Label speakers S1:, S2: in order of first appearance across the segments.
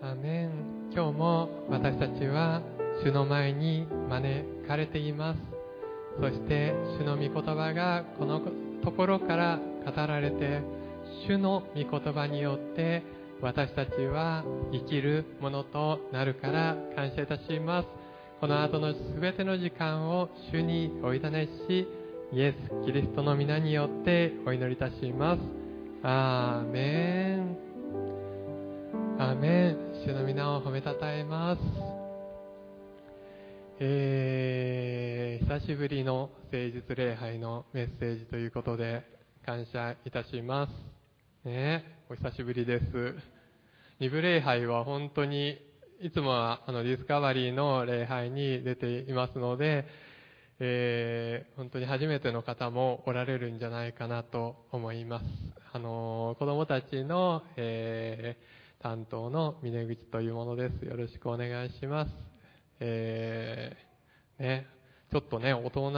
S1: アメン。今日も私たちは主の前に招かれています。そして主の御言葉がこのところから語られて主の御言葉によって私たちは生きるものとなるから感謝いたします。この後の全ての時間を主にお委ねしイエス・キリストの皆によってお祈りいたします。アーメン。アーメン主の皆を褒めたたえます。えー、久しぶりの誠実礼拝のメッセージということで感謝いたします。ねお久しぶりです。二部礼拝は本当にいつもはあのディスカバリーの礼拝に出ていますので、えー、本当に初めての方もおられるんじゃないかなと思います。あの子供たちの、えー、担当の峰口というものです。よろしくお願いします。えー、ね、ちょっとね、大人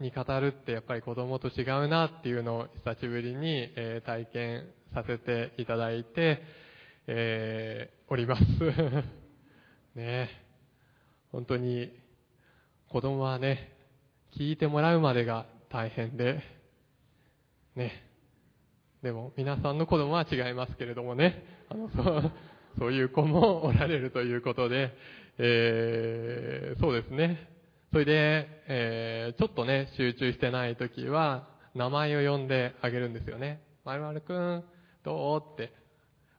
S1: に語るってやっぱり子供と違うなっていうのを久しぶりに、え体験させていただいて、えーおります。ね本当に子供はね、聞いてもらうまでが大変で、ね。でも皆さんの子供は違いますけれどもね、あの、そう、そういう子もおられるということで、えー、そうですね。それで、えー、ちょっとね、集中してない時は、名前を呼んであげるんですよね。まるまるくん、どう？って、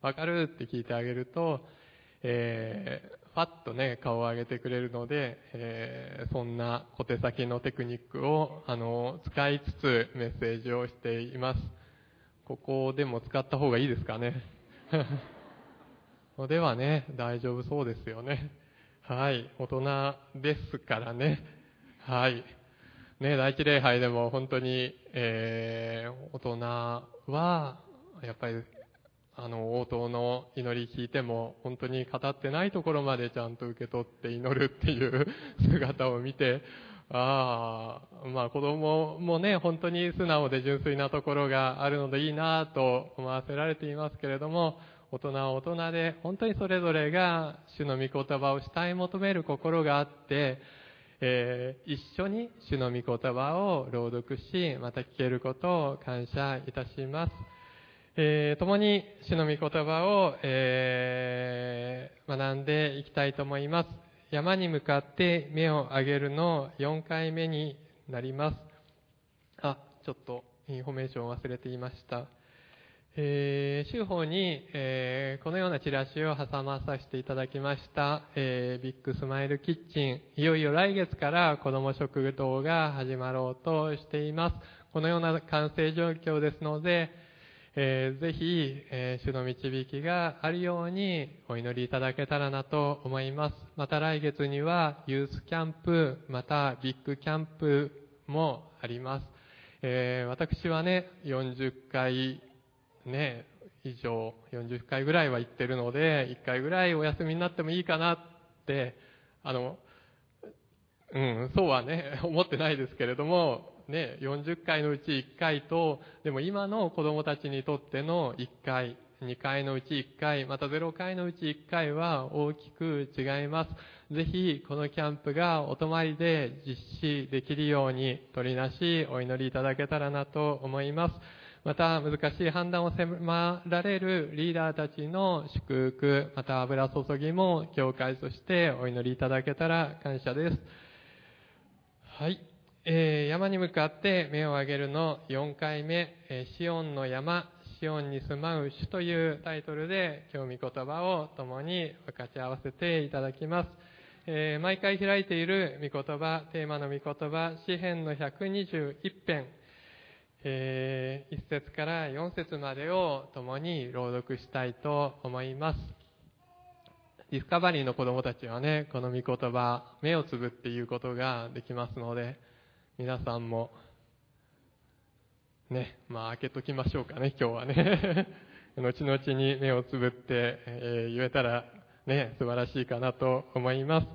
S1: わかる？って聞いてあげると、えー、パッとね、顔を上げてくれるので、えー、そんな小手先のテクニックを、あの、使いつつメッセージをしています。ここでも使った方がいいですかね。ではね、大丈夫そうですよね。はい、大人ですからね。はい。ね、第一礼拝でも本当に、えー、大人は、やっぱりあの、応答の祈り聞いても、本当に語ってないところまでちゃんと受け取って祈るっていう 姿を見て、ああ、まあ子供もね、本当に素直で純粋なところがあるのでいいなと思わせられていますけれども、大人は大人で、本当にそれぞれが主の御言葉を慕い求める心があって、えー、一緒に主の御言葉を朗読し、また聞けることを感謝いたします。えー、共に主の御言葉を、えー、学んでいきたいと思います。山に向かって目を上げるの4回目になります。あ、ちょっとインフォメーションを忘れていました。えー、週報に、えー、このようなチラシを挟まさせていただきました、えー、ビッグスマイルキッチン。いよいよ来月から子供食堂が始まろうとしています。このような完成状況ですので、えー、ぜひ、えー、主の導きがあるようにお祈りいただけたらなと思います。また来月にはユースキャンプ、またビッグキャンプもあります。えー、私はね、40回ね、以上、40回ぐらいは行ってるので、1回ぐらいお休みになってもいいかなって、あの、うん、そうはね、思ってないですけれども、ね、40回のうち1回と、でも今の子供たちにとっての1回、2回のうち1回、また0回のうち1回は大きく違います。ぜひ、このキャンプがお泊まりで実施できるように、取りなしお祈りいただけたらなと思います。また、難しい判断を迫られるリーダーたちの祝福、また油注ぎも、教会としてお祈りいただけたら感謝です。はい。えー、山に向かって目を上げるの。4回目、えー、シオンの山、シオンに住まう主というタイトルで今日御言葉を共に分かち合わせていただきます。えー、毎回開いている御言葉、テーマの御言葉、詩編の121編、え、1節から4節までを共に朗読したいと思います。ディスカバリーの子供たちはね、この御言葉、目をつぶって言うことができますので、皆さんも、ね、まあ開けときましょうかね、今日はね。後々に目をつぶって、えー、言えたらね、素晴らしいかなと思います。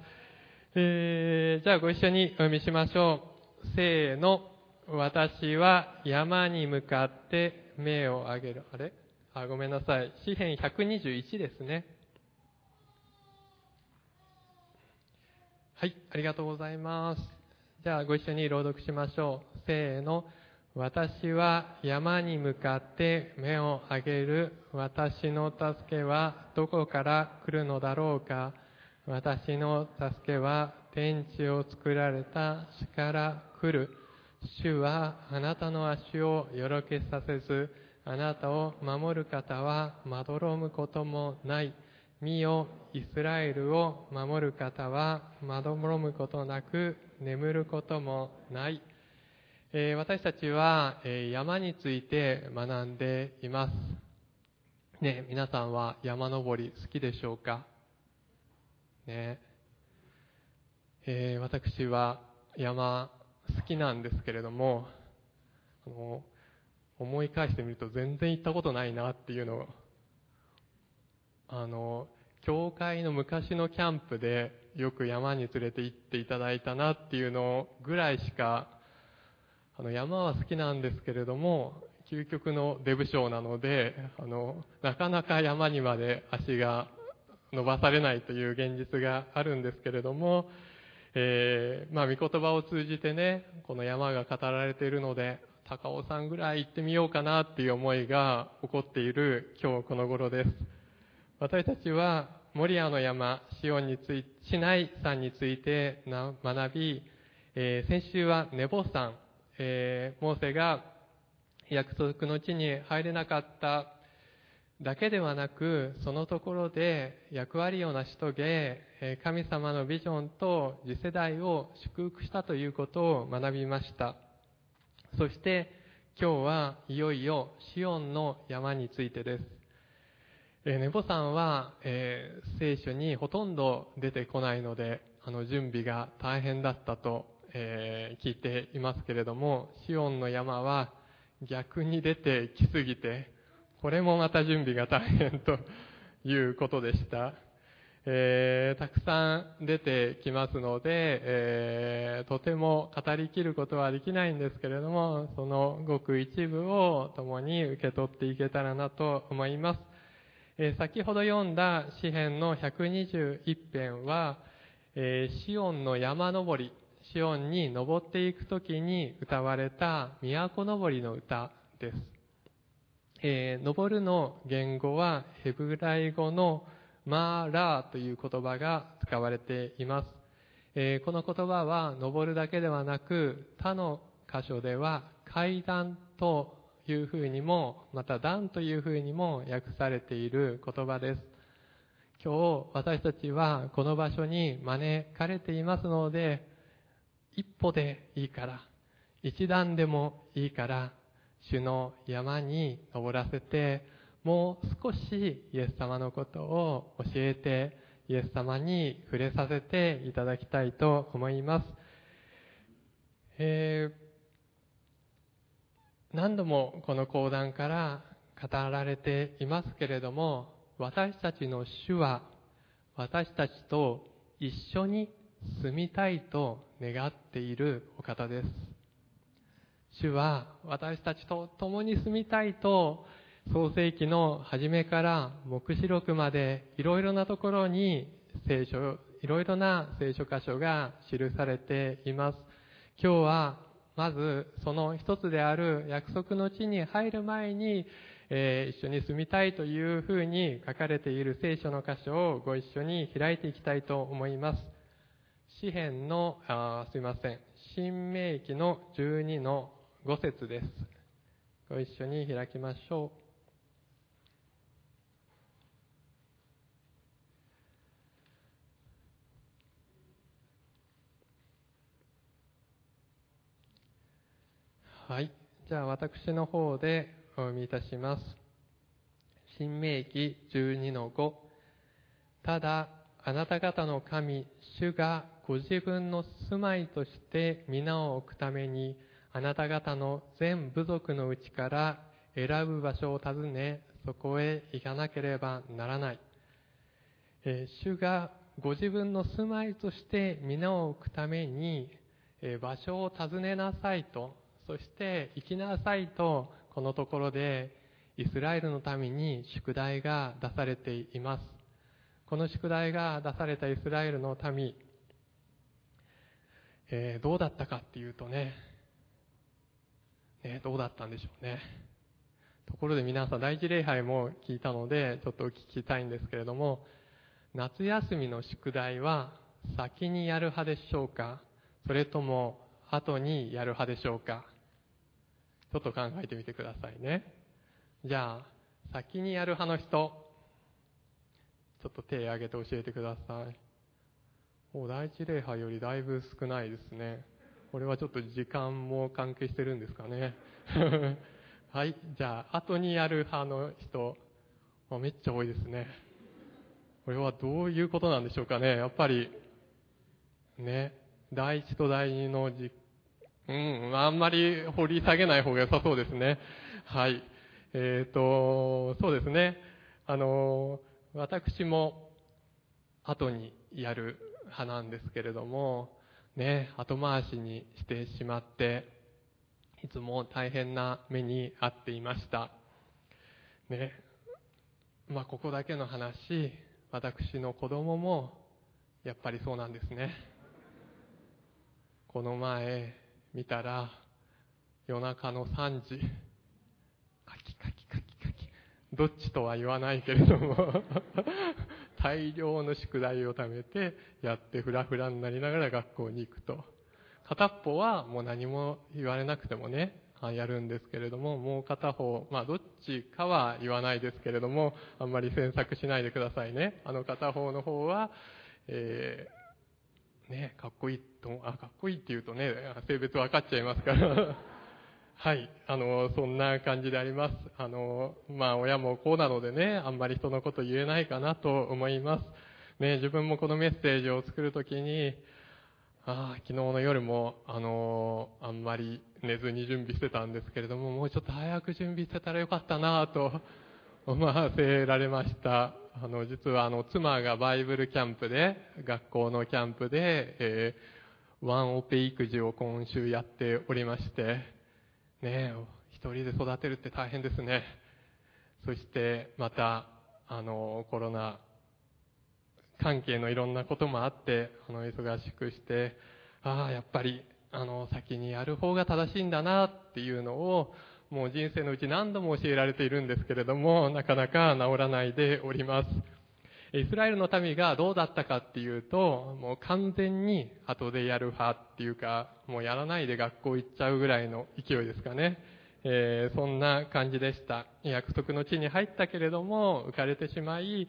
S1: えー、じゃあご一緒にお読みしましょう。せーの。私は山に向かって目を上げる。あれ？あ、ごめんなさい。詩編121ですね。はい、ありがとうございます。じゃあご一緒に朗読しましょう。せーの。私は山に向かって目を上げる。私の助けはどこから来るのだろうか。私の助けは天地を作られた主から来る。主はあなたの足をよろけさせず、あなたを守る方はまどろむこともない。見よ、イスラエルを守る方はまどろむことなく眠ることもない。えー私たちは、えー山について学んでいます。ね、皆さんは山登り好きでしょうか？ね。えー私は山好きなんですけれども、あの思い返してみると全然行ったことないなっていうのをあの、教会の昔のキャンプでよく山に連れて行っていただいたなっていうのぐらいしか、あの、山は好きなんですけれども、究極のデブ症なので、あの、なかなか山にまで足が伸ばされないという現実があるんですけれども、えーまあ、御言葉を通じてね、この山が語られているので、高尾山ぐらい行ってみようかなっていう思いが起こっている今日この頃です。私たちは、モリアの山、シオンについシナイ山について学び、えー先週はネボ山、えーモーセが約束の地に入れなかっただけではなく、そのところで役割を成し遂げ、えー神様のビジョンと次世代を祝福したということを学びました。そして今日はいよいよシオンの山についてです。えーネボさんは、えー聖書にほとんど出てこないので、あの準備が大変だったと、えー聞いていますけれども、シオンの山は逆に出てきすぎて、これもまた準備が大変と いうことでした。えーたくさん出てきますので、えーとても語りきることはできないんですけれども、そのごく一部を共に受け取っていけたらなと思います。先ほど読んだ詩編の121編は、えーシオンの山登り、シオンに登っていくときに歌われた都登りの歌です。登るの言語はヘブライ語のマーラーという言葉が使われています。この言葉は登るだけではなく他の箇所では階段というふうにもまた段というふうにも訳されている言葉です。今日私たちはこの場所に招かれていますので一歩でいいから一段でもいいから主の山に登らせてもう少しイエス様のことを教えてイエス様に触れさせていただきたいと思います、えー何度もこの講談から語られていますけれども私たちの主は私たちと一緒に住みたいと願っているお方です主は私たちと共に住みたいと創世記の初めから黙示録までいろいろなところに聖書、いろいろな聖書箇所が記されています。今日はまずその一つである約束の地に入る前に、えー一緒に住みたいというふうに書かれている聖書の箇所をご一緒に開いていきたいと思います。詩篇の、あすいません、新明記の12の5節です。ご一緒に開きましょう。はい。じゃあ私の方でお読みいたします。新明記12の5。ただ、あなた方の神、主がご自分の住まいとして皆を置くために、あなた方の全部族のうちから選ぶ場所を訪ね、そこへ行かなければならない。えー主がご自分の住まいとして皆を置くために、えー場所を訪ねなさいと、そして行きなさいと、このところでイスラエルのために宿題が出されています。この宿題が出されたイスラエルの民、えー、どうだったかっていうとね、ね、どうだったんでしょうね。ところで皆さん、第一礼拝も聞いたので、ちょっとお聞きたいんですけれども、夏休みの宿題は先にやる派でしょうか？それとも後にやる派でしょうか？ちょっと考えてみてくださいね。じゃあ、先にやる派の人、ちょっと手を挙げて教えてください。お第一礼拝よりだいぶ少ないですね。これはちょっと時間も関係してるんですかね。はい。じゃあ、後にやる派の人、めっちゃ多いですね。これはどういうことなんでしょうかね。やっぱり、ね、第一と第二のじ、うん、あんまり掘り下げない方が良さそうですね。はい。えっ、ー、と、そうですね。あの、私も後にやる派なんですけれども、ね、後回しにしてしまって、いつも大変な目に遭っていました。ね、まあ、ここだけの話、私の子供も、やっぱりそうなんですね。この前、見たら、夜中の3時、カキカキカキカキ、どっちとは言わないけれども 大量の宿題を貯めてやってフラフラになりながら学校に行くと。片っぽはもう何も言われなくてもね、やるんですけれども、もう片方、まあどっちかは言わないですけれども、あんまり詮索しないでくださいね。あの片方の方は、え、ね、かっこいいと、あ、かっこいいって言うとね、性別分かっちゃいますから はい。あの、そんな感じであります。あの、まあ、親もこうなのでね、あんまり人のこと言えないかなと思います。ね、自分もこのメッセージを作るときに、ああ、昨日の夜も、あの、あんまり寝ずに準備してたんですけれども、もうちょっと早く準備してたらよかったなと思わせられました。あの、実はあの、妻がバイブルキャンプで、学校のキャンプで、えー、ワンオペ育児を今週やっておりまして、ね一人で育てるって大変ですね。そしてまた、あの、コロナ関係のいろんなこともあって、あの、忙しくして、ああ、やっぱり、あの、先にやる方が正しいんだなっていうのを、もう人生のうち何度も教えられているんですけれども、なかなか治らないでおります。イスラエルの民がどうだったかっていうと、もう完全に後でやる派っていうか、もうやらないで学校行っちゃうぐらいの勢いですかね。えー、そんな感じでした。約束の地に入ったけれども、浮かれてしまい、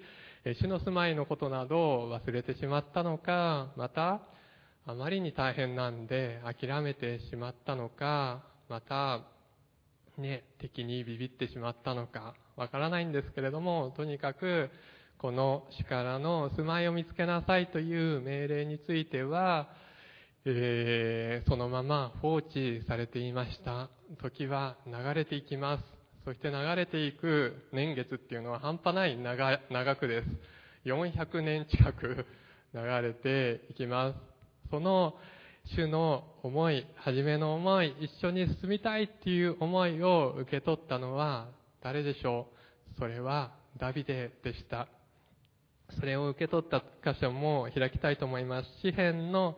S1: 主の住まいのことなどを忘れてしまったのか、また、あまりに大変なんで諦めてしまったのか、また、ね、敵にビビってしまったのか、わからないんですけれども、とにかく、この主からの住まいを見つけなさいという命令については、えー、そのまま放置されていました。時は流れていきます。そして流れていく年月っていうのは半端ない長長くです。400年近く流れていきます。その主の思い、初めの思い、一緒に進みたいっていう思いを受け取ったのは誰でしょう？それはダビデでした。それを受け取った箇所も開きたいと思います。詩編の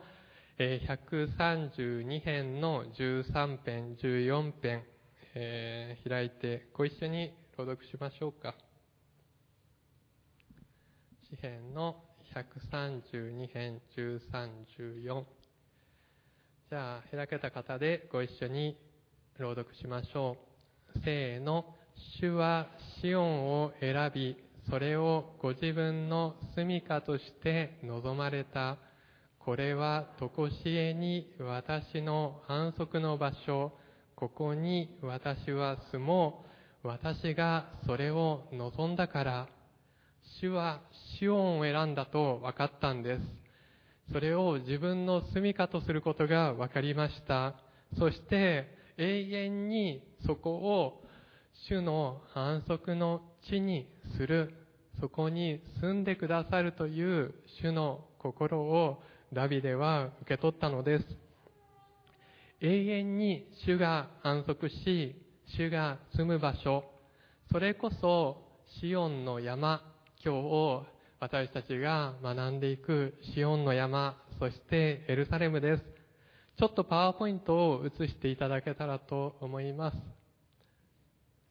S1: 132編の13編、14編、えー、開いてご一緒に朗読しましょうか。詩編の132編、13、14。じゃあ、開けた方でご一緒に朗読しましょう。せーの。主はシオンを選び、それをご自分の住処として望まれた。これは常しえに私の安息の場所。ここに私は住もう。私がそれを望んだから。主はシオンを選んだと分かったんです。それを自分の住処とすることが分かりました。そして永遠にそこを主の反則の地にする。そこに住んでくださるという主の心をダビデは受け取ったのです。永遠に主が安息し、主が住む場所、それこそシオンの山、今日を私たちが学んでいくシオンの山、そしてエルサレムです。ちょっとパワーポイントを映していただけたらと思います。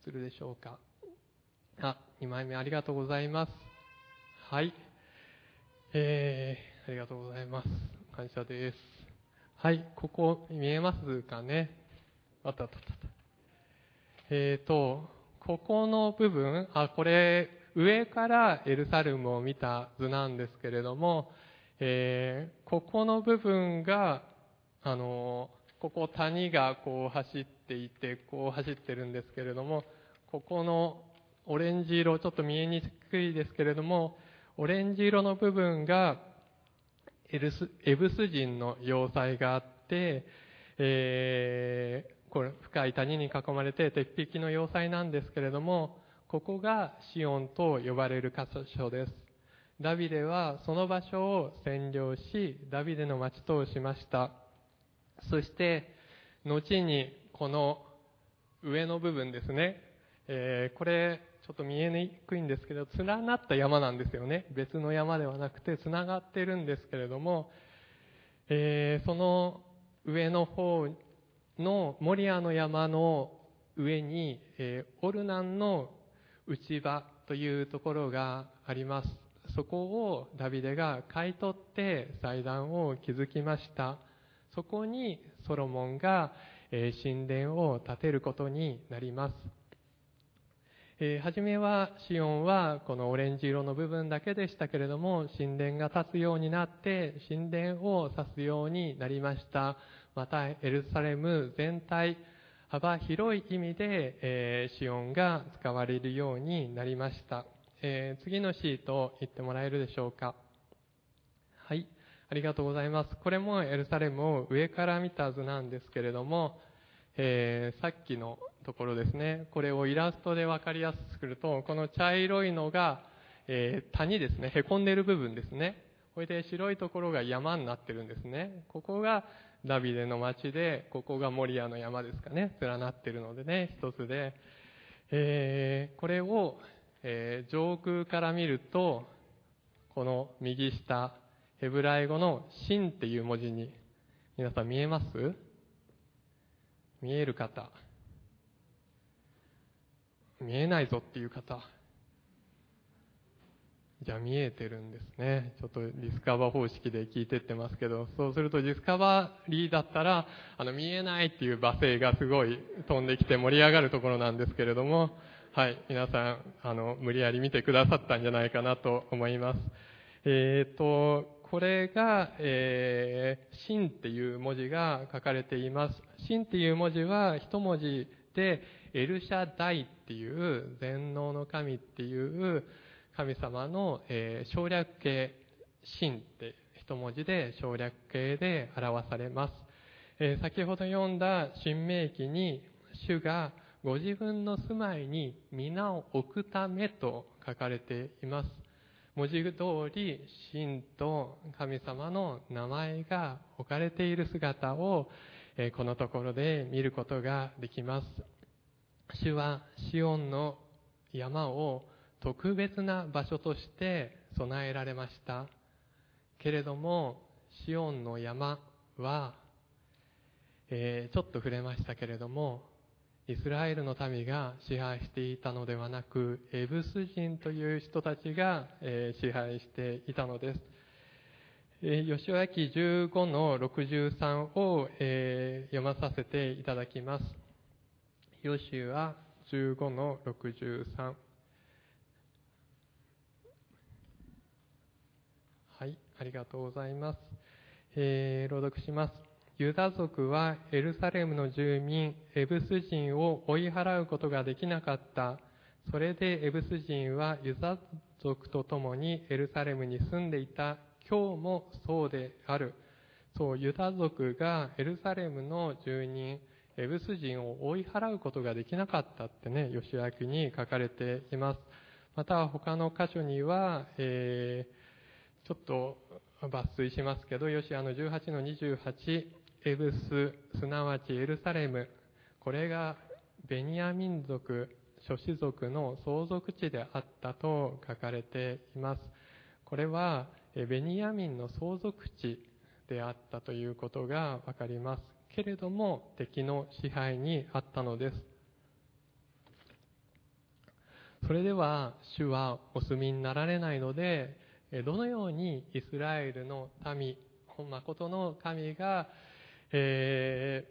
S1: するでしょうか。あ、2枚目ありがとうございます。はい。えー、ありがとうございます。感謝です。はい、ここ見えますかね。あったあったあった。えーと、ここの部分、あ、これ、上からエルサレムを見た図なんですけれども、えー、ここの部分が、あの、ここ谷がこう走っていて、こう走ってるんですけれども、ここのオレンジ色、ちょっと見えにくいですけれども、オレンジ色の部分がエルスエブス人の要塞があって、えー、これ深い谷に囲まれて鉄壁の要塞なんですけれども、ここがシオンと呼ばれる箇所です。ダビデはその場所を占領し、ダビデの町としました。そして、後にこの上の部分ですね、えー、これちょっと見えにくいんですけど、連なった山なんですよね。別の山ではなくて、繋がってるんですけれども、えー、その上の方のモリアの山の上に、えー、オルナンの内場というところがあります。そこをダビデが買い取って祭壇を築きました。そこにソロモンが、え、神殿を建てることになります。えー、初めはシオンはこのオレンジ色の部分だけでしたけれども、神殿が建つようになって、神殿を指すようになりました。また、エルサレム全体、幅広い意味で、えー、シオンが使われるようになりました。えー、次のシートを言ってもらえるでしょうか。はい。ありがとうございます。これもエルサレムを上から見た図なんですけれども、えー、さっきのところですね。これをイラストで分かりやすくすると、この茶色いのが、えー、谷ですね。凹んでる部分ですね。これで白いところが山になってるんですね。ここがダビデの町で、ここがモリアの山ですかね、連なってるのでね、一つで、えー、これを、えー、上空から見ると、この右下、ヘブライ語のシンっていう文字に、皆さん見えます？見える方。見えないぞっていう方。じゃあ見えてるんですね。ちょっとディスカバー方式で聞いてってますけど、そうするとディスカバリーだったら、あの見えないっていう罵声がすごい飛んできて盛り上がるところなんですけれども、はい、皆さん、あの、無理やり見てくださったんじゃないかなと思います。えっ、ー、と、これが、えー、真っていう文字が書かれています。真っていう文字は一文字で、エルシャダイっていう全能の神っていう神様の、えー、省略形、神って一文字で省略形で表されます。えー、先ほど読んだ新明記に、主がご自分の住まいに皆を置くためと書かれています。文字通り、神と神様の名前が置かれている姿を、え、このところで見ることができます。主はシオンの山を特別な場所として備えられました。けれども、シオンの山は、えー、ちょっと触れましたけれども、イスラエルの民が支配していたのではなく、エブス人という人たちが、えー、支配していたのです。えー、吉脇15の63を、えー、読まさせていただきます。ヨシュア15の63。ありがとうございます。えー、朗読します。ユダ族はエルサレムの住民、エブス人を追い払うことができなかった。それでエブス人はユダ族と共にエルサレムに住んでいた。今日もそうである。そう、ユダ族がエルサレムの住人、エブス人を追い払うことができなかったってね、吉明に書かれています。また他の箇所には、えーちょっと抜粋しますけど、ヨシアの18の28、エブス、すなわちエルサレム、これがベニヤ民族、諸子族の相続地であったと書かれています。これは、ベニヤ民の相続地であったということがわかります。けれども敵の支配にあったのです。それでは主はお住みになられないので、どのようにイスラエルの民、誠の神が、え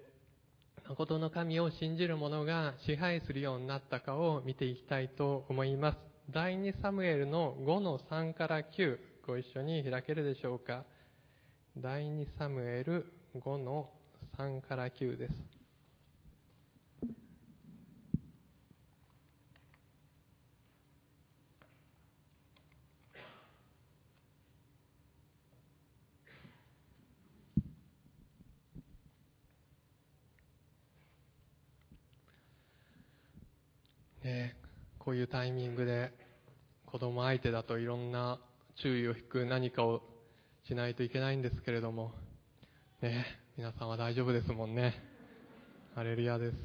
S1: ー、誠の神を信じる者が支配するようになったかを見ていきたいと思います。第2サムエルの5の3から9、ご一緒に開けるでしょうか。第2サムエル5の3から9です。ね、こういうタイミングで子供相手だといろんな注意を引く何かをしないといけないんですけれども、ね、皆さんは大丈夫ですもんね。ハレルヤです。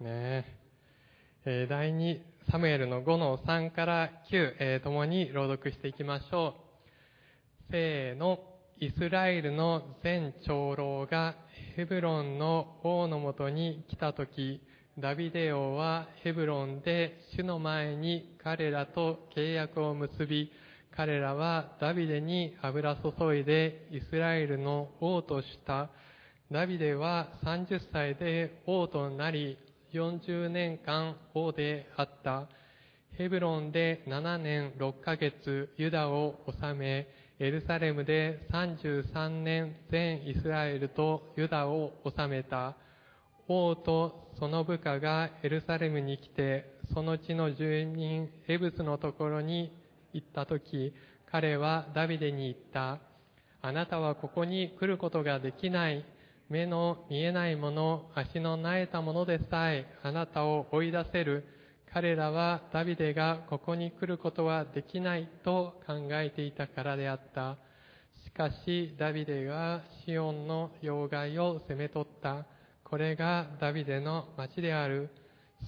S1: ねえー、第2サムエルの5の3から9、えー、共に朗読していきましょう。せーの、イスラエルの全長老がヘブロンの王のもとに来たとき、ダビデ王はヘブロンで主の前に彼らと契約を結び、彼らはダビデに油注いでイスラエルの王とした。ダビデは30歳で王となり、40年間王であった。ヘブロンで7年6ヶ月ユダを治め、エルサレムで33年全イスラエルとユダを治めた。王とその部下がエルサレムに来て、その地の住民エブスのところに行った時、彼はダビデに言った。あなたはここに来ることができない。目の見えないもの、足の苗えたものでさえ、あなたを追い出せる。彼らはダビデがここに来ることはできないと考えていたからであった。しかし、ダビデがシオンの要害を攻め取った。これがダビデの町である。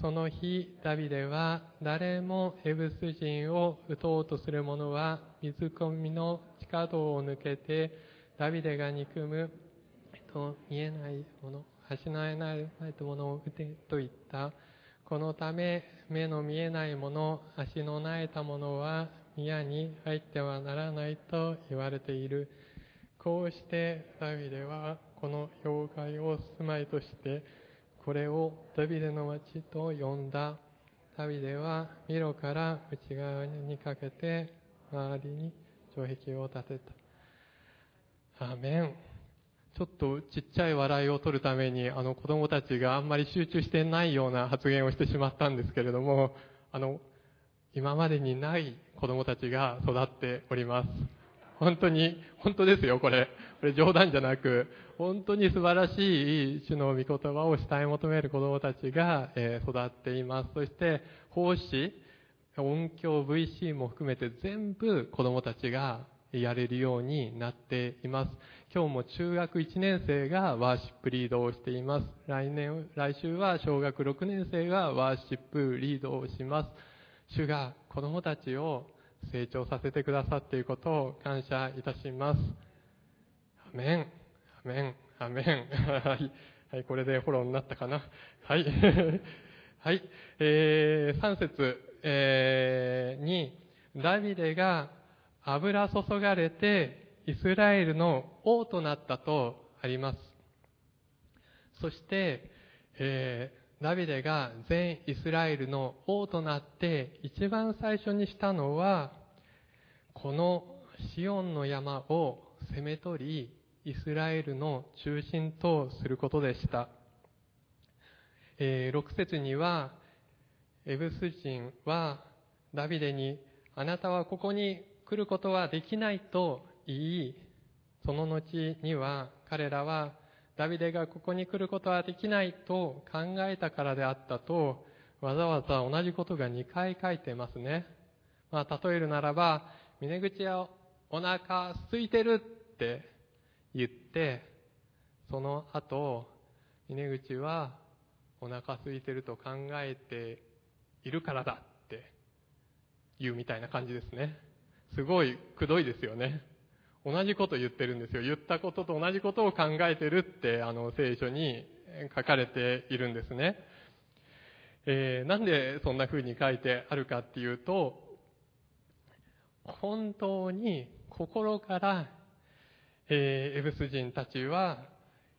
S1: その日、ダビデは誰もエブス人を撃とうとする者は水込みの地下道を抜けて、ダビデが憎む、と見えないもの、橋のえないものを撃てと言った。このため、目の見えないもの、足のなえたものは宮に入ってはならないと言われている。こうしてダビデはこの妖怪を住まいとしてこれをダビデの町と呼んだ。ダビデはミロから内側にかけて周りに城壁を建てた。アメン。ちょっとちっちゃい笑いを取るために、あの子供たちがあんまり集中してないような発言をしてしまったんですけれども、あの、今までにない子供たちが育っております。本当に、本当ですよ、これ。これ冗談じゃなく、本当に素晴らしい主の御言葉を慕い求める子供たちが、え育っています。そして、奉仕、音響 VC も含めて全部子供たちがやれるようになっています。今日も中学1年生がワーシップリードをしています。来年、来週は小学6年生がワーシップリードをします。主が子供たちを成長させてくださっていることを感謝いたします。アメン、アメン、アメン。はい。はい、これでフォローになったかな。はい。はい。えー、3節、えー、に、ダビデが油注がれてイスラエルの王となったとあります。そして、えー、ダビデが全イスラエルの王となって一番最初にしたのは、このシオンの山を攻め取り、イスラエルの中心とすることでした。えー、6節には、エブス人はダビデに、あなたはここに来ることはできないと言い、その後には彼らはダビデがここに来ることはできないと考えたからであったと、わざわざ同じことが2回書いてますね。まあ、例えるならば、峰口はお腹空いてるって言って、その後、峰口はお腹空いてると考えているからだって言うみたいな感じですね。すごいくどいですよね。同じこと言ってるんですよ。言ったことと同じことを考えてるって、あの、聖書に書かれているんですね。えーなんでそんな風に書いてあるかっていうと、本当に心から、えーエブス人たちは、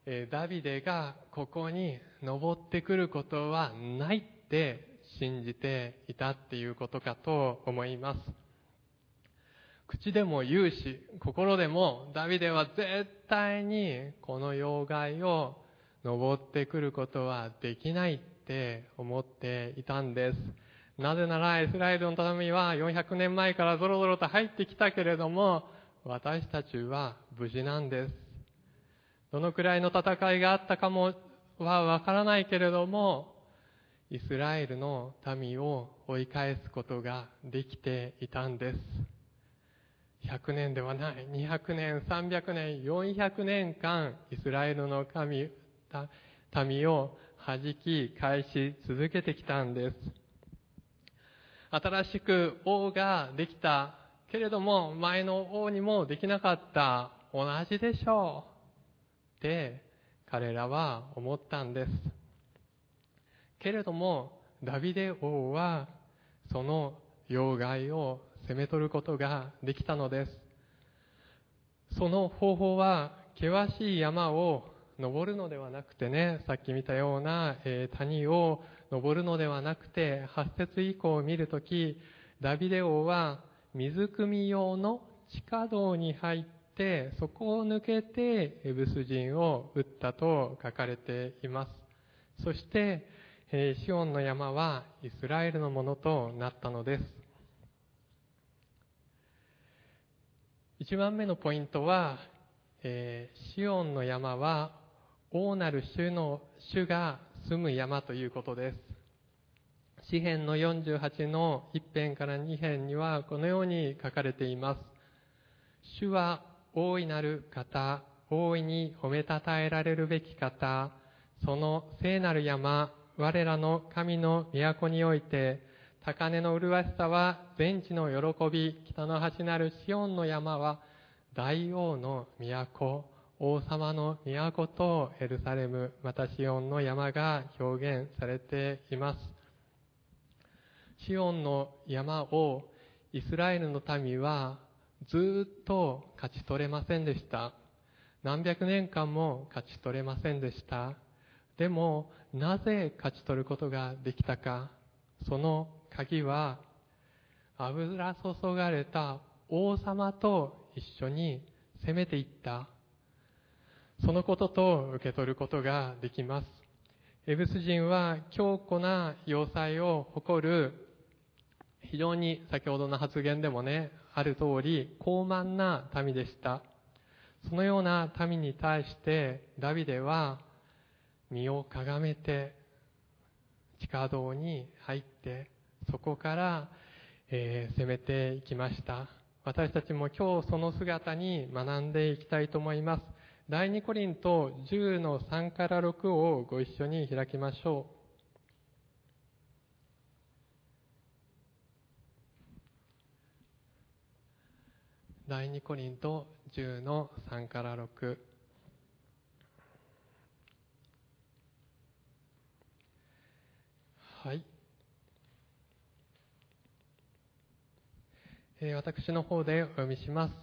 S1: えーダビデがここに登ってくることはないって信じていたっていうことかと思います。口でも言うし、心でもダビデは絶対にこの妖怪を登ってくることはできないって思っていたんです。なぜならイスラエルの民は400年前からゾロゾロと入ってきたけれども、私たちは無事なんです。どのくらいの戦いがあったかもはわからないけれども、イスラエルの民を追い返すことができていたんです。100年ではない、200年、300年、400年間、イスラエルの神、民を弾き返し続けてきたんです。新しく王ができたけれども、前の王にもできなかった、同じでしょう。って彼らは思ったんです。けれども、ダビデ王はその妖怪を攻め取ることができたのです。その方法は、険しい山を登るのではなくてね、さっき見たような、えー谷を登るのではなくて、8節以降を見るとき、ダビデ王は水汲み用の地下道に入って、そこを抜けてエブス人を撃ったと書かれています。そして、えーシオンの山はイスラエルのものとなったのです。一番目のポイントは、えーシオンの山は王なる主の主が住む山ということです。詩編の48の1編から2編にはこのように書かれています。主は大いなる方、大いに褒めたたえられるべき方、その聖なる山、我らの神の都において、高根の麗しさは全地の喜び、北の端なるシオンの山は大王の都、王様の都とエルサレム、またシオンの山が表現されています。シオンの山をイスラエルの民はずっと勝ち取れませんでした。何百年間も勝ち取れませんでした。でも、なぜ勝ち取ることができたか。その鍵は、油注がれた王様と一緒に攻めていった。そのことと受け取ることができます。エブス人は強固な要塞を誇る非常に先ほどの発言でもね、ある通り高慢な民でした。そのような民に対してダビデは身をかがめて地下道に入ってそこから、えー攻めていきました。私たちも今日その姿に学んでいきたいと思います。第2コリント10の3から6をご一緒に開きましょう。第2コリント10の3から6。はい。えー私の方でお読みします。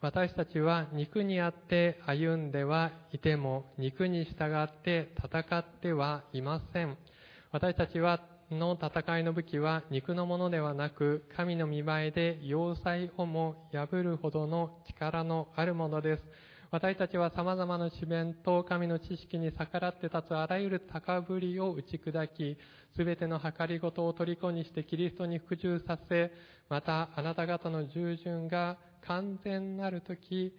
S1: 私たちは肉にあって歩んではいても、肉に従って戦ってはいません。私たちはの戦いの武器は肉のものではなく、神の見栄えで要塞をも破るほどの力のあるものです。私たちは様々な試練と神の知識に逆らって立つあらゆる高ぶりを打ち砕き、すべての計りごとを虜にしてキリストに服従させ、またあなた方の従順が完全なるとき、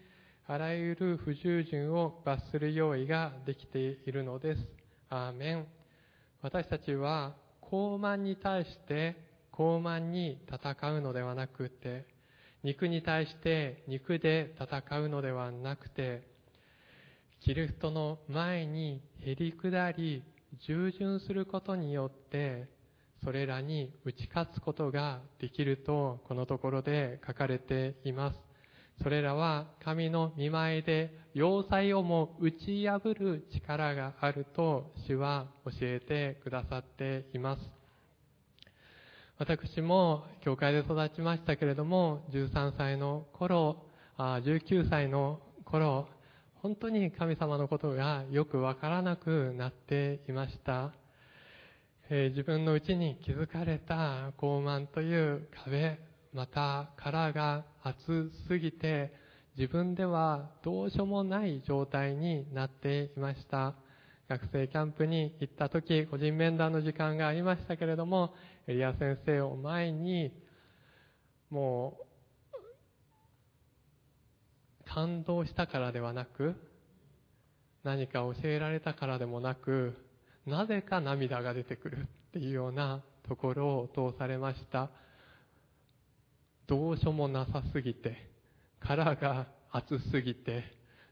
S1: あらゆる不従順を罰する用意ができているのです。アーメン。私たちは高慢に対して高慢に戦うのではなくて、肉に対して肉で戦うのではなくて、キリストの前にへり下り、従順することによって、それらに打ち勝つことができると、このところで書かれています。それらは神の見前で要塞をも打ち破る力があると主は教えてくださっています。私も教会で育ちましたけれども、13歳の頃、あ19歳の頃、本当に神様のことがよくわからなくなっていました。えー、自分のうちに築かれた傲慢という壁、また殻が厚すぎて自分ではどうしようもない状態になっていました。学生キャンプに行った時、個人面談の時間がありましたけれども、エリア先生を前に、もう、感動したからではなく、何か教えられたからでもなく、なぜか涙が出てくるっていうようなところを通されました。どうしようもなさすぎて、殻が厚すぎて、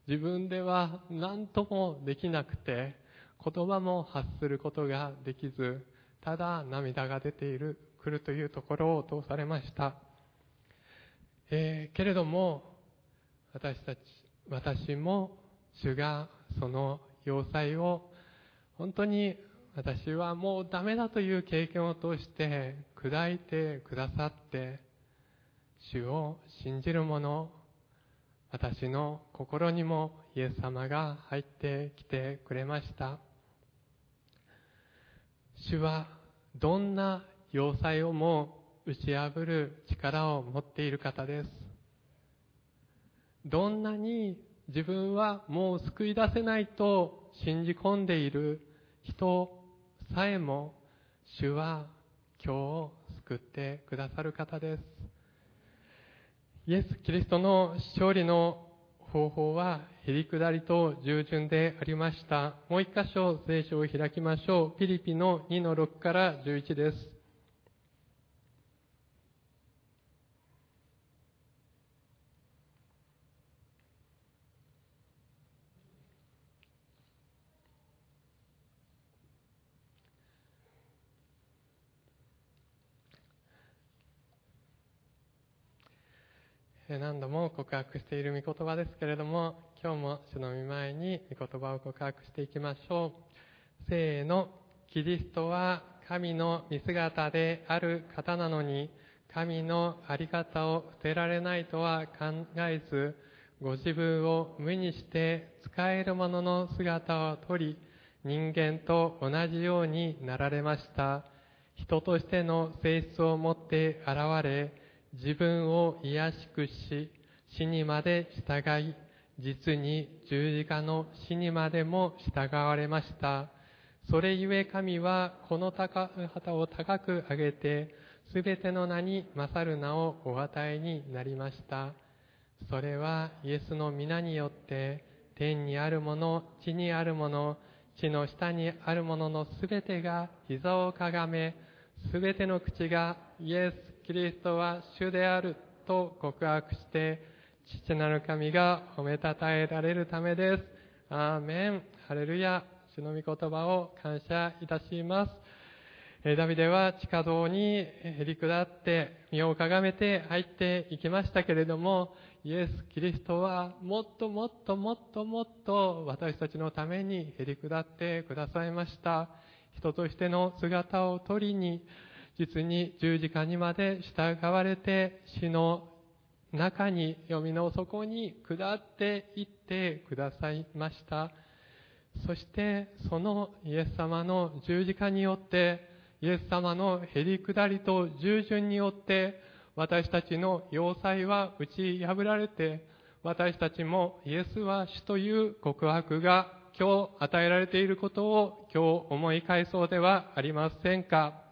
S1: 自分では何ともできなくて、言葉も発することができず、ただ涙が出ている、来るというところを通されました。えー、けれども、私たち、私も主がその要塞を本当に私はもうダメだという経験を通して砕いてくださって、主を信じる者、私の心にもイエス様が入ってきてくれました。主はどんな要塞をも打ち破る力を持っている方です。どんなに自分はもう救い出せないと信じ込んでいる人さえも主は今日を救ってくださる方です。イエス・キリストの勝利の方法は、へりくだりと従順でありました。もう一箇所、聖書を開きましょう。ピリピの2の6から11です。何度も告白している御言葉ですけれども、今日も主の御前に御言葉を告白していきましょう。せーの、キリストは神の見姿である方なのに、神のあり方を捨てられないとは考えず、ご自分を無にして使えるものの姿をとり、人間と同じようになられました。人としての性質を持って現れ、自分を癒しくし、死にまで従い、実に十字架の死にまでも従われました。それゆえ神はこの高旗を高く上げて、すべての名に勝る名をお与えになりました。それはイエスの皆によって、天にあるもの、地にあるもの、地の下にあるもののすべてが膝をかがめ、すべての口がイエス・キリストは主であると告白して、父なる神が褒めたたえられるためです。アーメン。ハレルヤ。主の御言葉を感謝いたします。ダビデは地下道にへり下って身をかがめて入っていきましたけれども、イエス・キリストはもっともっともっともっと私たちのためにへり下ってくださいました。人としての姿を取りに、実に十字架にまで従われて死の中に、読みの底に下っていってくださいました。そしてそのイエス様の十字架によって、イエス様のへり下りと従順によって、私たちの要塞は打ち破られて、私たちもイエスは主という告白が今日与えられていることを今日思い返そうではありませんか。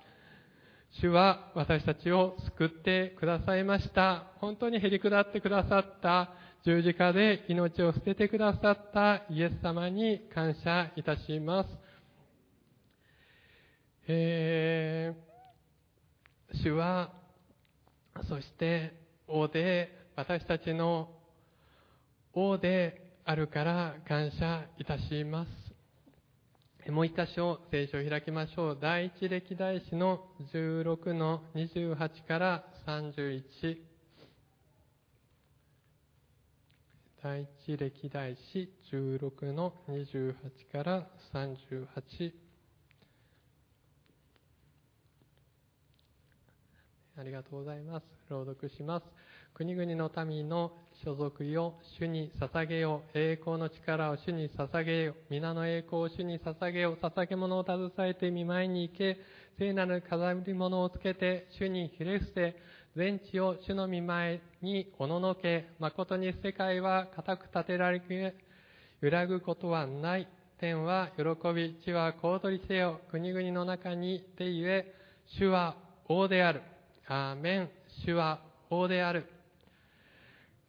S1: 主は私たちを救ってくださいました。本当にへり下ってくださった十字架で命を捨ててくださったイエス様に感謝いたします。えー、主は、そして王で、私たちの王であるから感謝いたします。もう一箇所、聖書を開きましょう。第一歴代史の16の28から31。第一歴代史16の28から38ありがとうございます。朗読します。国々の民の所属よ、主に捧げよ。栄光の力を主に捧げよ。皆の栄光を主に捧げよ。捧げ物を携えて見舞いに行け。聖なる飾り物をつけて主にひれ伏せ。全地を主の見前におののけ。誠に世界は固く立てられ揺らぐことはない。天は喜び、地は小躍りせよ。国々の中にてゆえ、主は王である。アーメン。主は王である。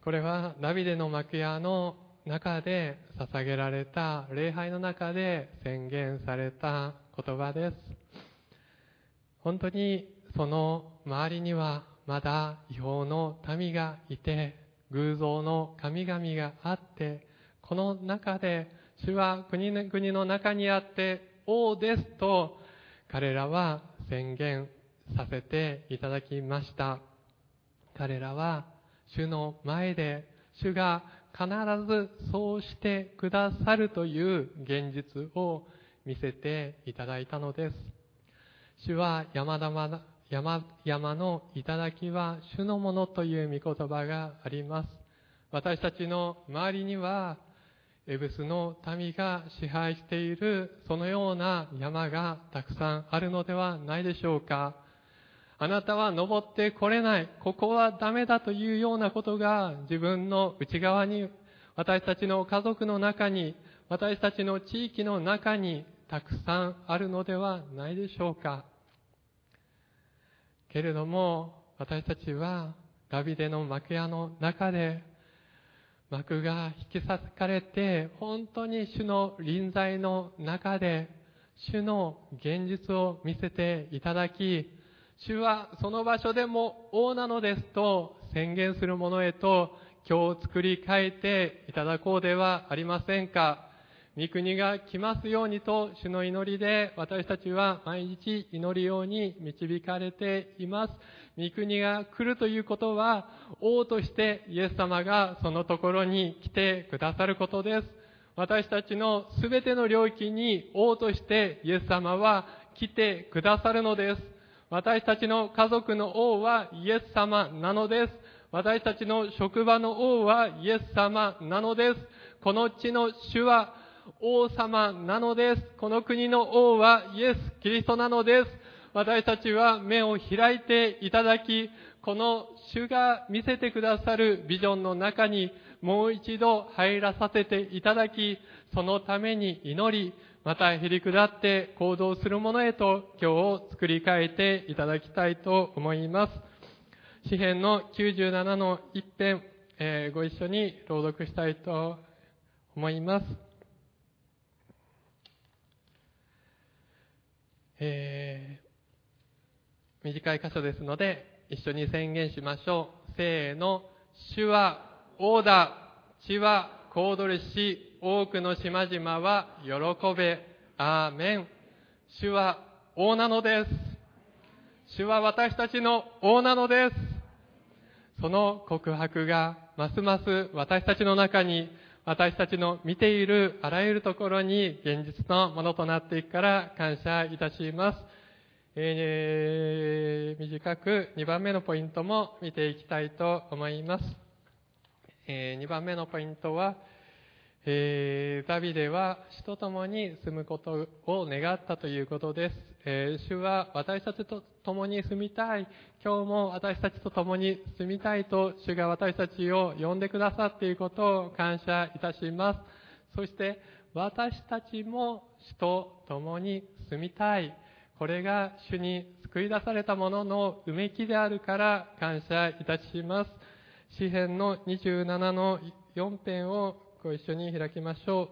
S1: これはダビデの幕屋の中で捧げられた礼拝の中で宣言された言葉です。本当にその周りにはまだ違法の民がいて、偶像の神々があって、この中で主は国の中にあって王ですと彼らは宣言させていただきました。彼らは主の前で主が必ずそうしてくださるという現実を見せていただいたのです。主は山々山山の頂は主のものという御言葉があります。私たちの周りには、エブスの民が支配しているそのような山がたくさんあるのではないでしょうか。あなたは登ってこれない、ここはダメだというようなことが自分の内側に、私たちの家族の中に、私たちの地域の中にたくさんあるのではないでしょうか。けれども、私たちはダビデの幕屋の中で幕が引き裂かれて、本当に主の臨在の中で、主の現実を見せていただき、主はその場所でも王なのですと宣言する者へと今日を作り変えていただこうではありませんか？御国が来ますようにと主の祈りで私たちは毎日祈るように導かれています。御国が来るということは王としてイエス様がそのところに来てくださることです。私たちのすべての領域に王としてイエス様は来てくださるのです。私たちの家族の王はイエス様なのです。私たちの職場の王はイエス様なのです。この地の主は王様なのです。この国の王はイエス・キリストなのです。私たちは目を開いていただき、この主が見せてくださるビジョンの中にもう一度入らさせていただき、そのために祈り、またへり下って行動するものへと今日を作り変えていただきたいと思います。詩篇の97の一編、えー、ご一緒に朗読したいと思います。えー、短い箇所ですので、一緒に宣言しましょう。せーの、主は王だ、地は小躍りし、多くの島々は喜べ、アーメン。主は王なのです。主は私たちの王なのです。その告白がますます私たちの中に私たちの見ているあらゆるところに現実のものとなっていくから感謝いたします。えー、短く2番目のポイントも見ていきたいと思います。えー、2番目のポイントは、えー、ダビデは死と共に住むことを願ったということです。えー、主は私たちと共に住みたい。今日も私たちと共に住みたいと主が私たちを呼んでくださっていることを感謝いたします。そして私たちも主と共に住みたい。これが主に救い出されたもののうめきであるから感謝いたします。詩篇の27の4編をご一緒に開きましょう。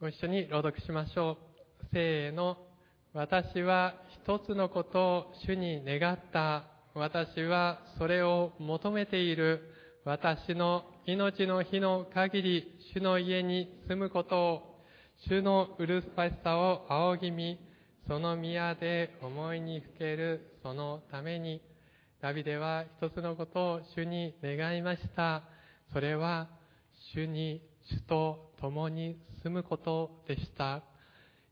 S1: ご一緒に朗読しましょう。せーの。私は一つのことを主に願った。私はそれを求めている。私の命の日の限り主の家に住むことを主の麗しさを仰ぎ見、その宮で思いにふけるそのために、ダビデは一つのことを主に願いました。それは、主に、主と共に住むことでした。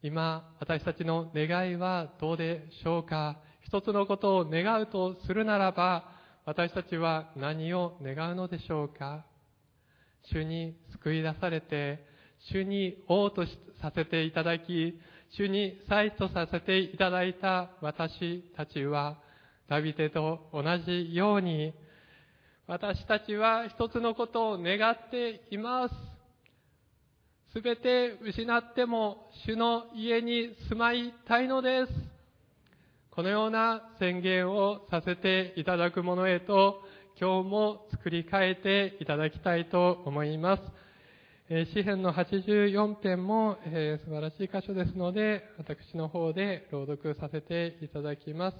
S1: 今、私たちの願いはどうでしょうか？一つのことを願うとするならば、私たちは何を願うのでしょうか？主に救い出されて、主に王とさせていただき、主に祭とさせていただいた私たちは、ダビデと同じように、私たちは一つのことを願っています。すべて失っても主の家に住まいたいのです。このような宣言をさせていただくものへと、今日も作り変えていただきたいと思います。え詩編の84編も、えー素晴らしい箇所ですので、私の方で朗読させていただきます。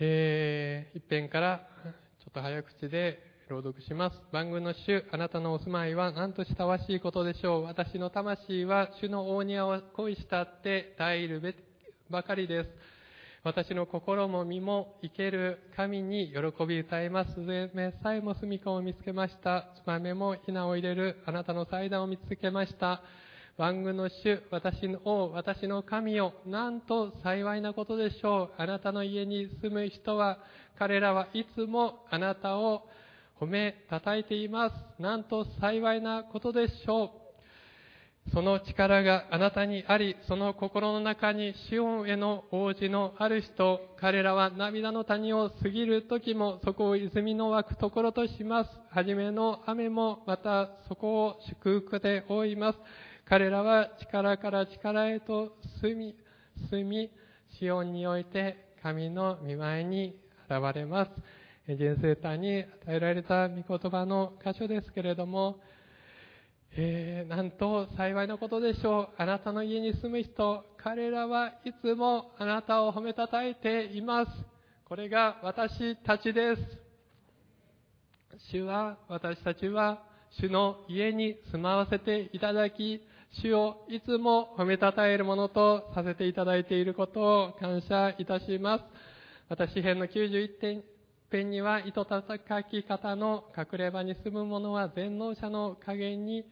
S1: えー一編からちょっと早口で朗読します。万軍の主、あなたのお住まいは何と親わしいことでしょう？私の魂は主の大庭を恋したって耐えるべばかりです。私の心も身も生ける神に喜び歌います。上目さえも住処を見つけました。つまめもひなを入れるあなたの祭壇を見つけました。万軍の主、私の王、私の神よ、なんと幸いなことでしょう。あなたの家に住む人は、彼らはいつもあなたを褒め叩いています。なんと幸いなことでしょう。その力があなたにあり、その心の中にシオンへの王子のある人、彼らは涙の谷を過ぎる時もそこを泉の湧くところとします。はじめの雨もまたそこを祝福で覆います。彼らは力から力へと進み、進み、シオンにおいて神の見前に現れます。人生誕に与えられた御言葉の箇所ですけれども、えー、なんと幸いなことでしょう。あなたの家に住む人、彼らはいつもあなたを褒めたたえています。これが私たちです。主は、私たちは、主の家に住まわせていただき、主をいつも褒めたたえるものとさせていただいていることを感謝いたします。私編の91点編には、糸叩き方の隠れ場に住む者は全能者の加減に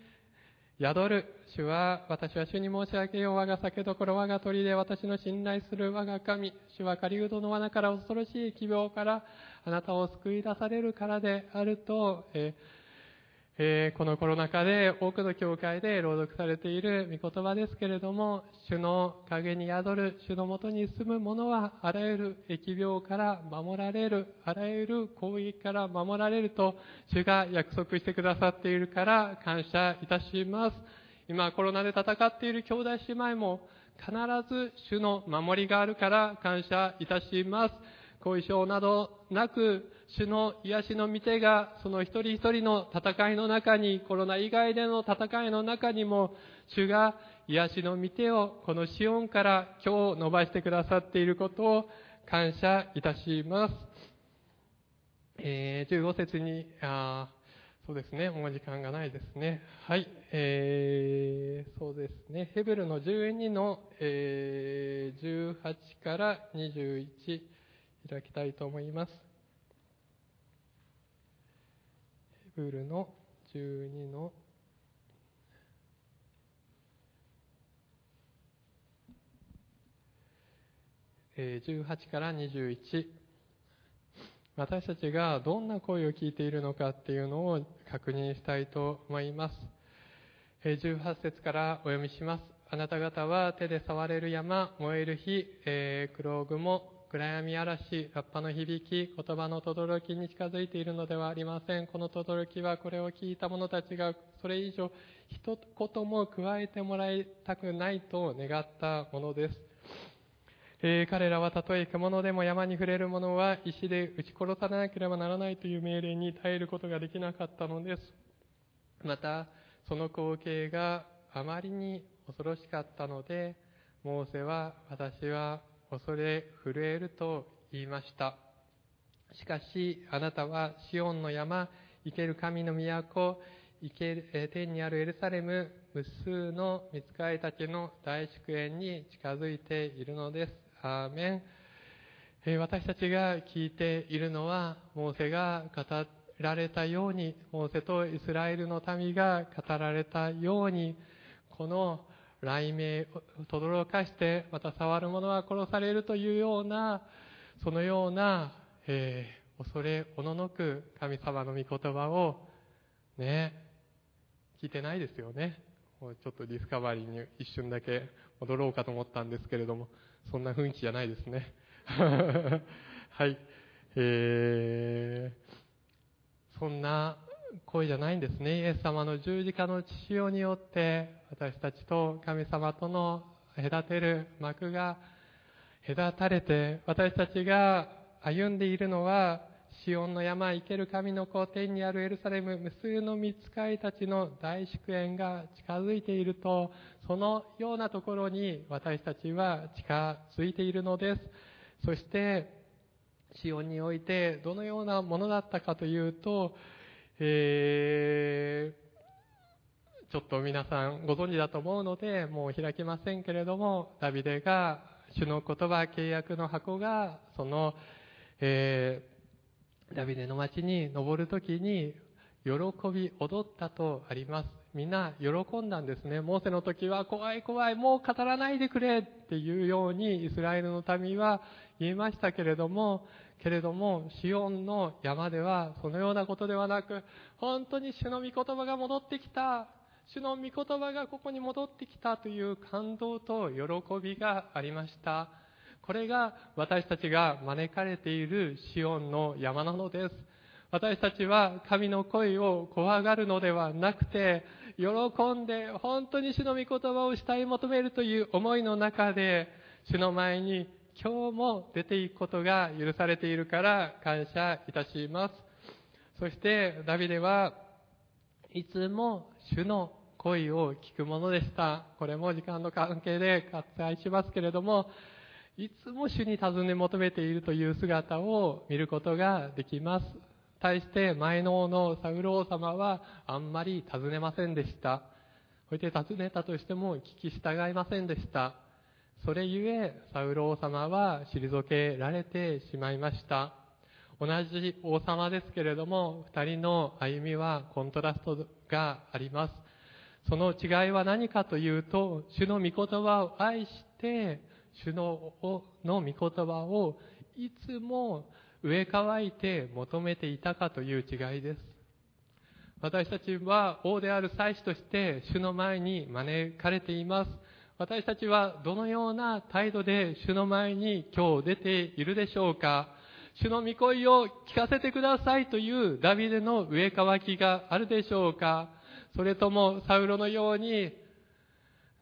S1: 宿る。主は、私は主に申し上げよう。我が酒どころ、我が鳥で私の信頼する我が神。主は狩人の罠から恐ろしい奇病からあなたを救い出されるからであると、えーえーこのコロナ禍で多くの教会で朗読されている御言葉ですけれども、主の影に宿る、主のもとに住む者は、あらゆる疫病から守られる、あらゆる攻撃から守られると、主が約束してくださっているから感謝いたします。今コロナで戦っている兄弟姉妹も、必ず主の守りがあるから感謝いたします。後遺症などなく、主の癒しの御手が、その一人一人の戦いの中に、コロナ以外での戦いの中にも、主が癒しの御手を、このシオンから今日伸ばしてくださっていることを感謝いたします。えー15節に、あそうですね、もう時間がないですね。はい、えーそうですね、ヘブルの12の、えー18から21、開きたいと思います。ヘブルの12のえー18から21私たちがどんな声を聞いているのかっていうのを確認したいと思います。えー18節からお読みします。あなた方は手で触れる山燃える火、えー黒雲。暗闇嵐ラッパの響き言葉の轟きに近づいているのではありませんこの轟きはこれを聞いた者たちがそれ以上一言も加えてもらいたくないと願ったものですえー彼らはたとえ獣でも山に触れる者は石で撃ち殺されなければならないという命令に耐えることができなかったのです。また、その光景があまりに恐ろしかったので、モーセは私は恐れ震えると言いました。しかし、あなたはシオンの山、生ける神の都、生ける天にあるエルサレム、無数の見つかいたちの大祝宴に近づいているのです。アーメン。私たちが聞いているのは、モーセが語られたように、モーセとイスラエルの民が語られたように、この雷鳴を轟かして、また触る者は殺されるというような、そのような、えー、恐れおののく神様の御言葉を、ね、聞いてないですよね。もうちょっとディスカバリーに一瞬だけ戻ろうかと思ったんですけれども、そんな雰囲気じゃないですね。はい。えー、そんな声じゃないんですね。イエス様の十字架の血潮によって、私たちと神様との隔てる幕が隔たれて、私たちが歩んでいるのは、シオンの山、生ける神の子、天にあるエルサレム、無数の見つかいたちの大祝宴が近づいていると、そのようなところに私たちは近づいているのです。そして、シオンにおいてどのようなものだったかというと、えー、ちょっと皆さんご存知だと思うので、もう開きませんけれども、ダビデが、主の言葉、契約の箱が、その、えー、ダビデの町に登るときに、喜び踊ったとあります。みんな喜んだんですね。モーセの時は怖い怖い、もう語らないでくれっていうようにイスラエルの民は言いましたけれども、けれども、シオンの山ではそのようなことではなく、本当に主の御言葉が戻ってきた。主の御言葉がここに戻ってきたという感動と喜びがありました。これが私たちが招かれているシオンの山なのです。私たちは神の声を怖がるのではなくて、喜んで本当に主の御言葉を慕い求めるという思いの中で、主の前に今日も出ていくことが許されているから感謝いたします。そしてダビデはいつも主の声を聞くものでした。これも時間の関係で割愛しますけれども、いつも主に尋ね求めているという姿を見ることができます。対して前の王のサウル王様はあんまり尋ねませんでした。そして尋ねたとしても聞き従いませんでした。それゆえ、サウル王様は退けられてしまいました。同じ王様ですけれども、二人の歩みはコントラストがあります。その違いは何かというと、主の御言葉を愛して、主のの御言葉をいつも植え替えて求めていたかという違いです。私たちは王である祭司として主の前に招かれています。私たちはどのような態度で主の前に今日出ているでしょうか？主の御声を聞かせてくださいというダビデの上かきがあるでしょうか？それともサウロのように、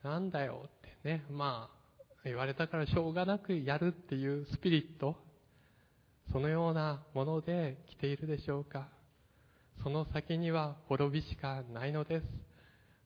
S1: なんだよってね、まあ、言われたからしょうがなくやるっていうスピリット、そのようなもので来ているでしょうか？その先には滅びしかないのです。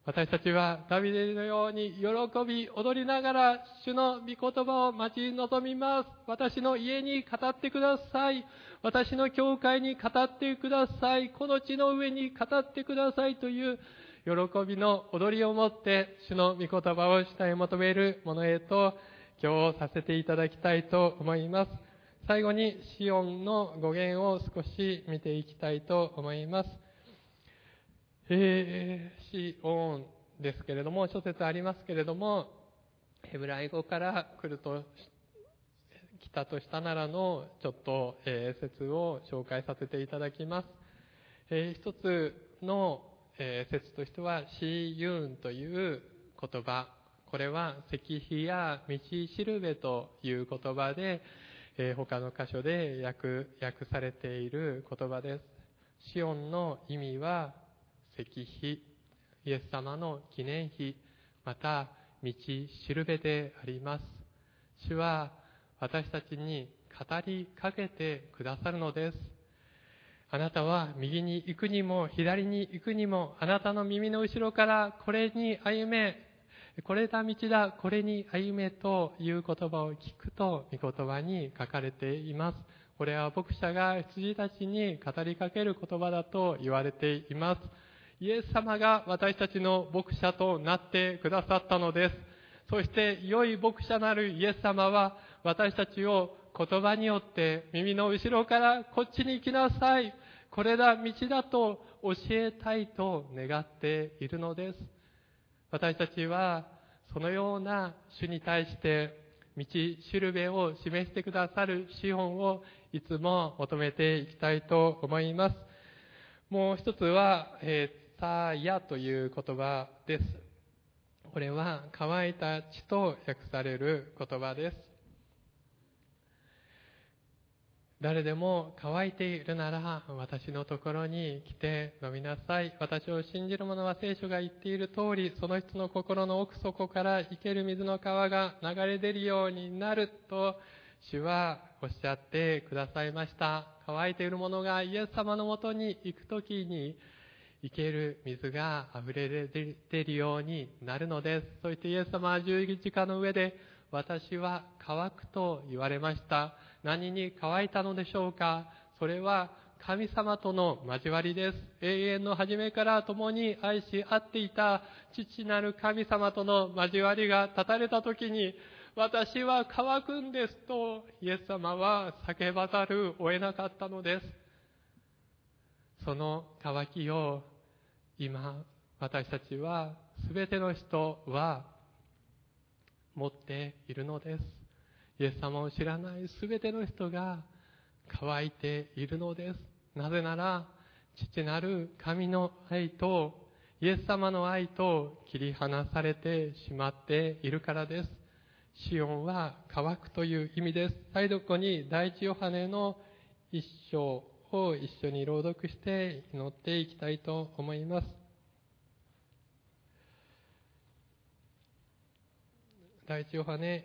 S1: 私たちはダビデのように喜び踊りながら主の御言葉を待ち望みます。私の家に語ってください。私の教会に語ってください。この地の上に語ってくださいという喜びの踊りを持って主の御言葉を主い求めるものへと今日させていただきたいと思います。最後にシオンの語源を少し見ていきたいと思います。えー、シオンですけれども、諸説ありますけれども、ヘブライ語から来ると、来たとしたならの、ちょっと、えー、説を紹介させていただきます。えー、一つの、えー、説としては、シーユーンという言葉。これは、石碑や道しるべという言葉で、えー、他の箇所で訳、訳されている言葉です。シオンの意味は、石碑、イエス様の記念碑、また道しるべであります。主は私たちに語りかけてくださるのです。あなたは右に行くにも左に行くにもあなたの耳の後ろからこれに歩め、これだ道だ、これに歩めという言葉を聞くと御言葉に書かれています。これは牧者が羊たちに語りかける言葉だと言われています。イエス様が私たちの牧者となってくださったのです。そして良い牧者なるイエス様は私たちを言葉によって耳の後ろからこっちに行きなさい。これだ道だと教えたいと願っているのです。私たちはそのような主に対して道しるべを示してくださる資本をいつも求めていきたいと思います。もう一つは、えー、サーヤという言葉です。これは乾いた地と訳される言葉です。誰でも乾いているなら私のところに来て飲みなさい。私を信じる者は聖書が言っている通り、その人の心の奥底から生ける水の川が流れ出るようになると、主はおっしゃってくださいました。乾いている者がイエス様のもとに行くときに、生ける水が溢れ出るようになるのです。そしてイエス様は十字架の上で、私は乾くと言われました。何に乾いたのでしょうか？それは神様との交わりです。永遠の初めから共に愛し合っていた父なる神様との交わりが断たれた時に、私は乾くんですとイエス様は叫ばざるを得なかったのです。その乾きを今私たちは全ての人は持っているのです。イエス様を知らない全ての人が乾いているのです。なぜなら、父なる神の愛とイエス様の愛と切り離されてしまっているからです。シオンは乾くという意味です。再度ここに第一ヨハネの一章を一緒に朗読して祈っていきたいと思います。第一ヨハネ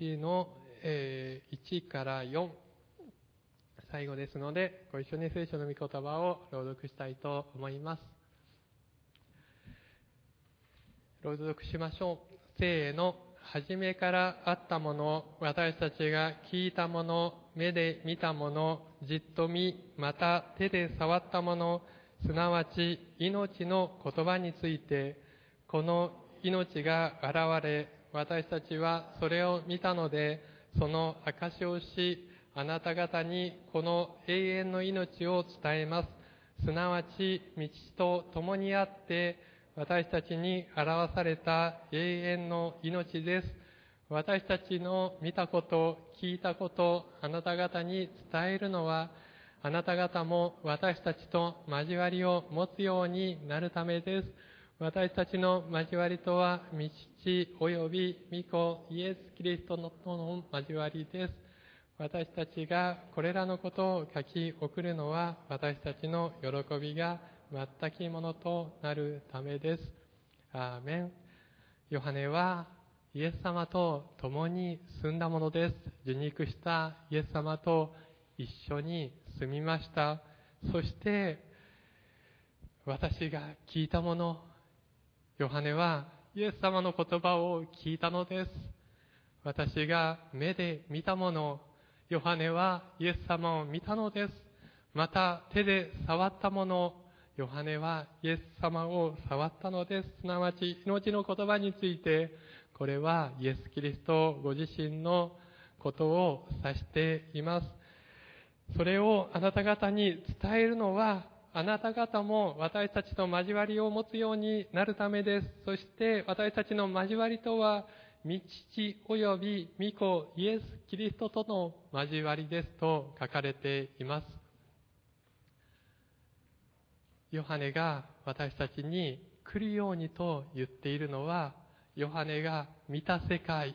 S1: 1のえー、1から4、最後ですので、ご一緒に聖書の御言葉を朗読したいと思います。朗読しましょう。聖の初めからあったもの、私たちが聞いたもの、目で見たもの、じっと見、また手で触ったもの、すなわち命の言葉について、この命が現れ、私たちはそれを見たので、その証しをし、あなた方にこの永遠の命を伝えます。すなわち、道と共にあって、私たちに表された永遠の命です。私たちの見たこと、聞いたこと、あなた方に伝えるのは、あなた方も私たちと交わりを持つようになるためです。私たちの交わりとは、道及び御子イエス・キリストのとの交わりです。私たちがこれらのことを書き送るのは、私たちの喜びが全きものとなるためです。アーメン。ヨハネはイエス様と共に住んだものです。受肉したイエス様と一緒に住みました。そして、私が聞いたもの、ヨハネはイエス様の言葉を聞いたのです。私が目で見たもの、ヨハネはイエス様を見たのです。また手で触ったもの、ヨハネはイエス様を触ったのです。すなわち命の言葉について、これはイエス・キリストご自身のことを指しています。それをあなた方に伝えるのはあなた方も私たちと交わりを持つようになるためです。そして私たちの交わりとは、道及び御子イエス・キリストとの交わりですと書かれています。ヨハネが私たちに来るようにと言っているのは、ヨハネが見た世界、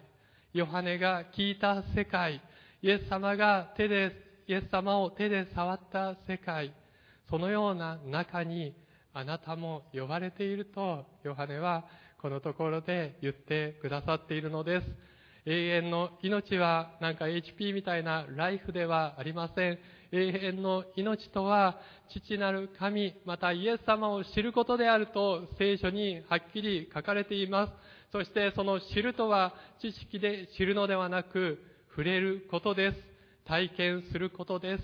S1: ヨハネが聞いた世界、イエス様が手で、イエス様を手で触った世界、そのような中にあなたも呼ばれていると、ヨハネはこのところで言ってくださっているのです。永遠の命はなんか HP みたいなライフではありません。永遠の命とは父なる神、またイエス様を知ることであると聖書にはっきり書かれています。そしてその知るとは知識で知るのではなく触れることです。体験することです。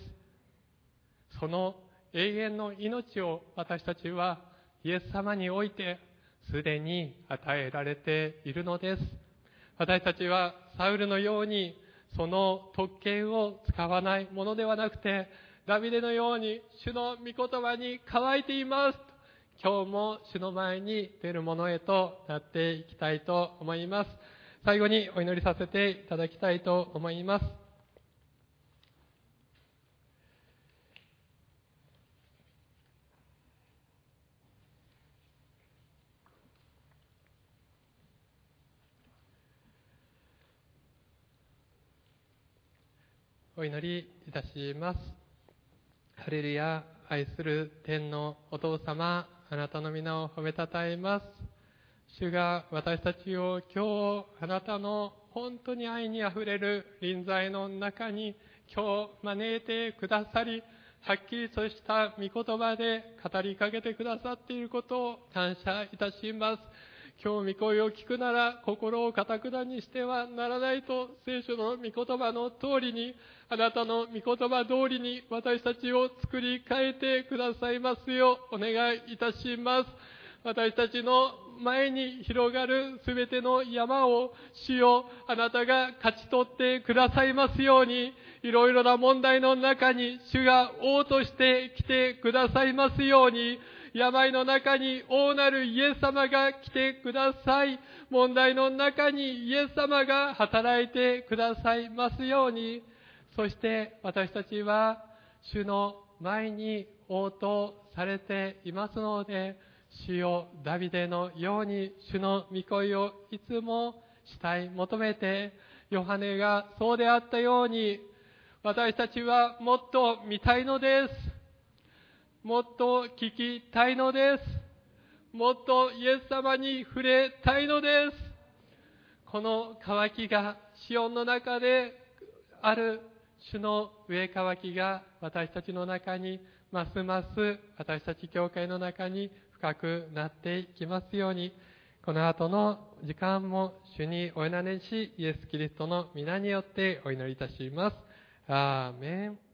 S1: その永遠の命を私たちはイエス様においてすでに与えられているのです。私たちはサウルのようにその特権を使わないものではなくて、ダビデのように主の御言葉に乾いています。今日も主の前に出るものへとなっていきたいと思います。最後にお祈りさせていただきたいと思います。お祈りいたします。ハレルヤ、愛する天のお父様、あなたの皆を褒めたたえます。主が私たちを今日、あなたの本当に愛にあふれる臨在の中に今日招いてくださり、はっきりとした御言葉で語りかけてくださっていることを感謝いたします。今日御声を聞くなら心をかたくなにしてはならないと聖書の御言葉の通りにあなたの御言葉通りに私たちを作り変えてくださいますようお願いいたします。私たちの前に広がるすべての山を主よあなたが勝ち取ってくださいますようにいろいろな問題の中に主が王として来てくださいますように病の中に王なるイエス様が来てください。問題の中にイエス様が働いてくださいますように。そして私たちは主の前に応答されていますので、主よダビデのように主の御声をいつもしたい求めて、ヨハネがそうであったように、私たちはもっと見たいのです。もっと聞きたいのです。もっとイエス様に触れたいのです。この渇きが、シオンの中である主の上渇きが私たちの中にますます私たち教会の中に深くなっていきますように、この後の時間も主にお委ねし、イエス・キリストの皆によってお祈りいたします。アーメン。